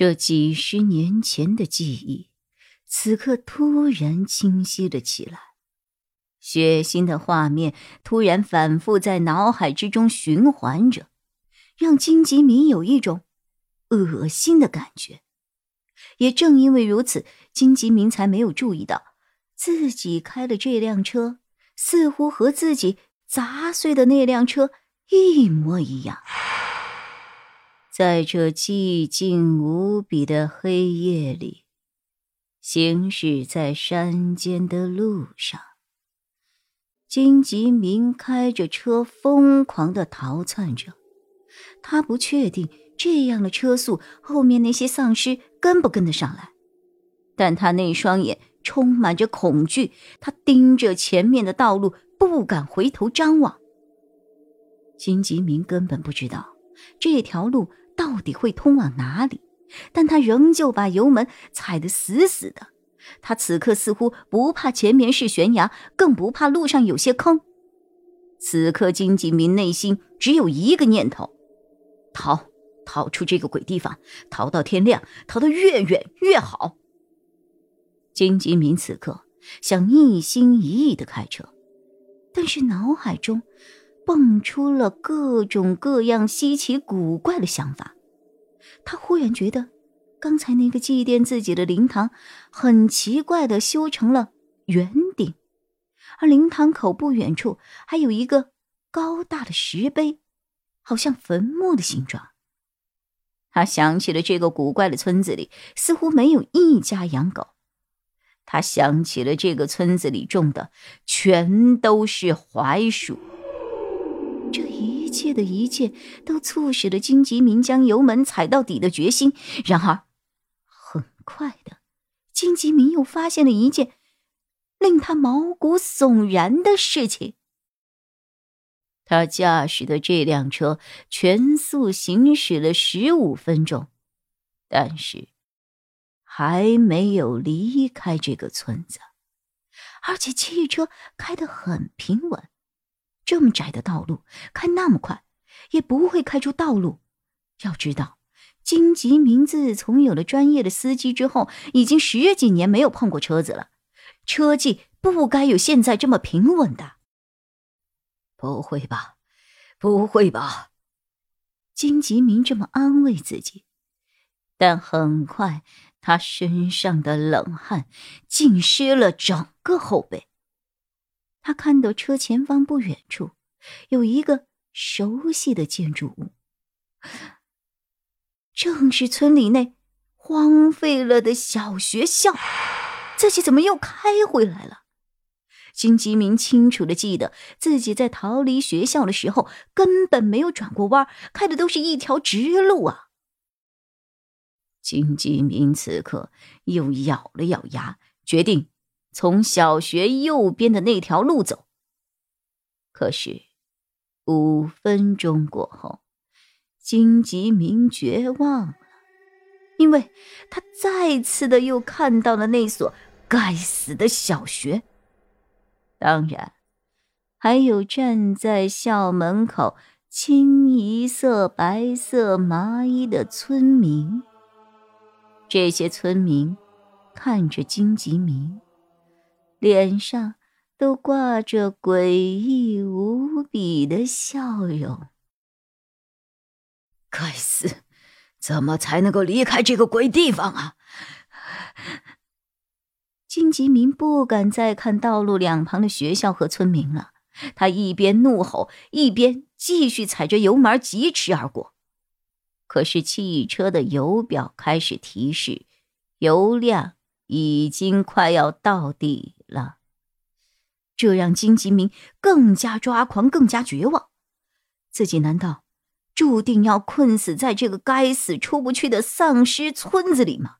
这几十年前的记忆，此刻突然清晰了起来。血腥的画面突然反复在脑海之中循环着，让金吉明有一种恶心的感觉。也正因为如此，金吉明才没有注意到自己开的这辆车，似乎和自己砸碎的那辆车一模一样。在这寂静无比的黑夜里，行驶在山间的路上，金吉明开着车疯狂的逃窜着。他不确定这样的车速，后面那些丧尸跟不跟得上来，但他那双眼充满着恐惧，他盯着前面的道路，不敢回头张望。金吉明根本不知道这条路。到底会通往哪里？但他仍旧把油门踩得死死的。他此刻似乎不怕前面是悬崖，更不怕路上有些坑。此刻金吉明内心只有一个念头：逃，逃出这个鬼地方，逃到天亮，逃得越远越好。金吉明此刻想一心一意的开车，但是脑海中……蹦出了各种各样稀奇古怪的想法，他忽然觉得，刚才那个祭奠自己的灵堂，很奇怪的修成了圆顶，而灵堂口不远处还有一个高大的石碑，好像坟墓的形状。他想起了这个古怪的村子里似乎没有一家养狗，他想起了这个村子里种的全都是槐树。这一切的一切都促使了金吉明将油门踩到底的决心。然而，很快的，金吉明又发现了一件令他毛骨悚然的事情：他驾驶的这辆车全速行驶了十五分钟，但是还没有离开这个村子，而且汽车开得很平稳。这么窄的道路，开那么快，也不会开出道路。要知道，金吉明自从有了专业的司机之后，已经十几年没有碰过车子了，车技不该有现在这么平稳的。不会吧，不会吧！金吉明这么安慰自己，但很快，他身上的冷汗浸湿了整个后背。他看到车前方不远处有一个熟悉的建筑物，正是村里那荒废了的小学校。自己怎么又开回来了？金吉明清楚的记得自己在逃离学校的时候根本没有转过弯，开的都是一条直路啊！金吉明此刻又咬了咬牙，决定。从小学右边的那条路走。可是，五分钟过后，金吉明绝望了，因为他再次的又看到了那所该死的小学。当然，还有站在校门口清一色白色麻衣的村民。这些村民看着金吉明。脸上都挂着诡异无比的笑容。该死，怎么才能够离开这个鬼地方啊？金吉明不敢再看道路两旁的学校和村民了，他一边怒吼，一边继续踩着油门疾驰而过。可是汽车的油表开始提示，油量已经快要到底。了，这让金吉明更加抓狂，更加绝望。自己难道注定要困死在这个该死出不去的丧尸村子里吗？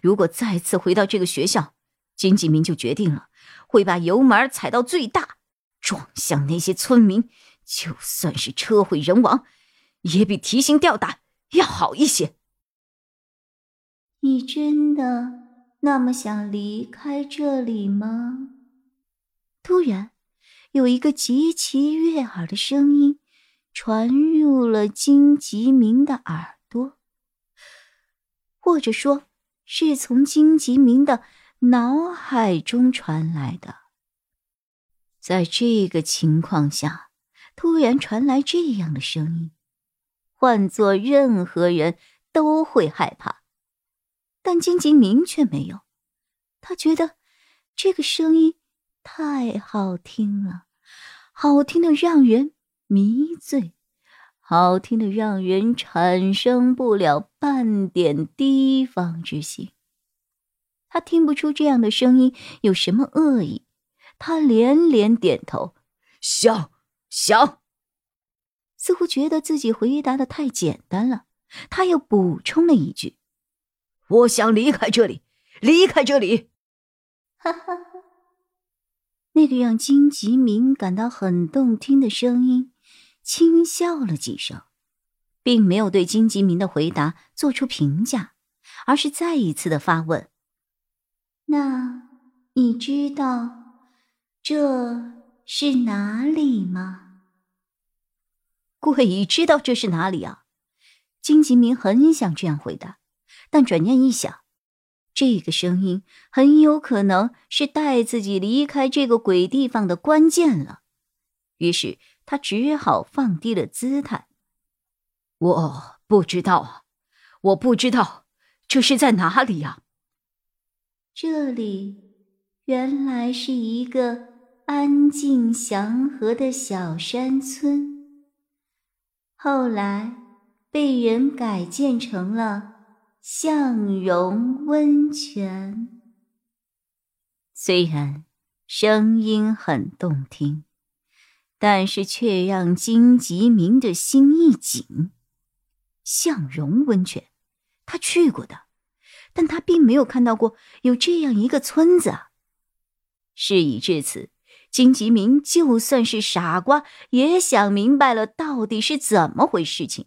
如果再次回到这个学校，金吉明就决定了，会把油门踩到最大，撞向那些村民。就算是车毁人亡，也比提心吊胆要好一些。你真的那么想离开这里吗？突然，有一个极其悦耳的声音传入了金吉明的耳朵，或者说，是从金吉明的脑海中传来的。在这个情况下，突然传来这样的声音，换做任何人都会害怕，但金吉明却没有。他觉得这个声音。太好听了，好听的让人迷醉，好听的让人产生不了半点提防之心。他听不出这样的声音有什么恶意，他连连点头，想想，似乎觉得自己回答的太简单了。他又补充了一句：“我想离开这里，离开这里。”哈哈。那个让金吉明感到很动听的声音，轻笑了几声，并没有对金吉明的回答做出评价，而是再一次的发问：“那你知道这是哪里吗？”“鬼知道这是哪里啊！”金吉明很想这样回答，但转念一想。这个声音很有可能是带自己离开这个鬼地方的关键了，于是他只好放低了姿态。我不知道，我不知道这是在哪里呀？这里原来是一个安静祥和的小山村，后来被人改建成了。向荣温泉，虽然声音很动听，但是却让金吉明的心一紧。向荣温泉，他去过的，但他并没有看到过有这样一个村子。事已至此，金吉明就算是傻瓜，也想明白了到底是怎么回事情。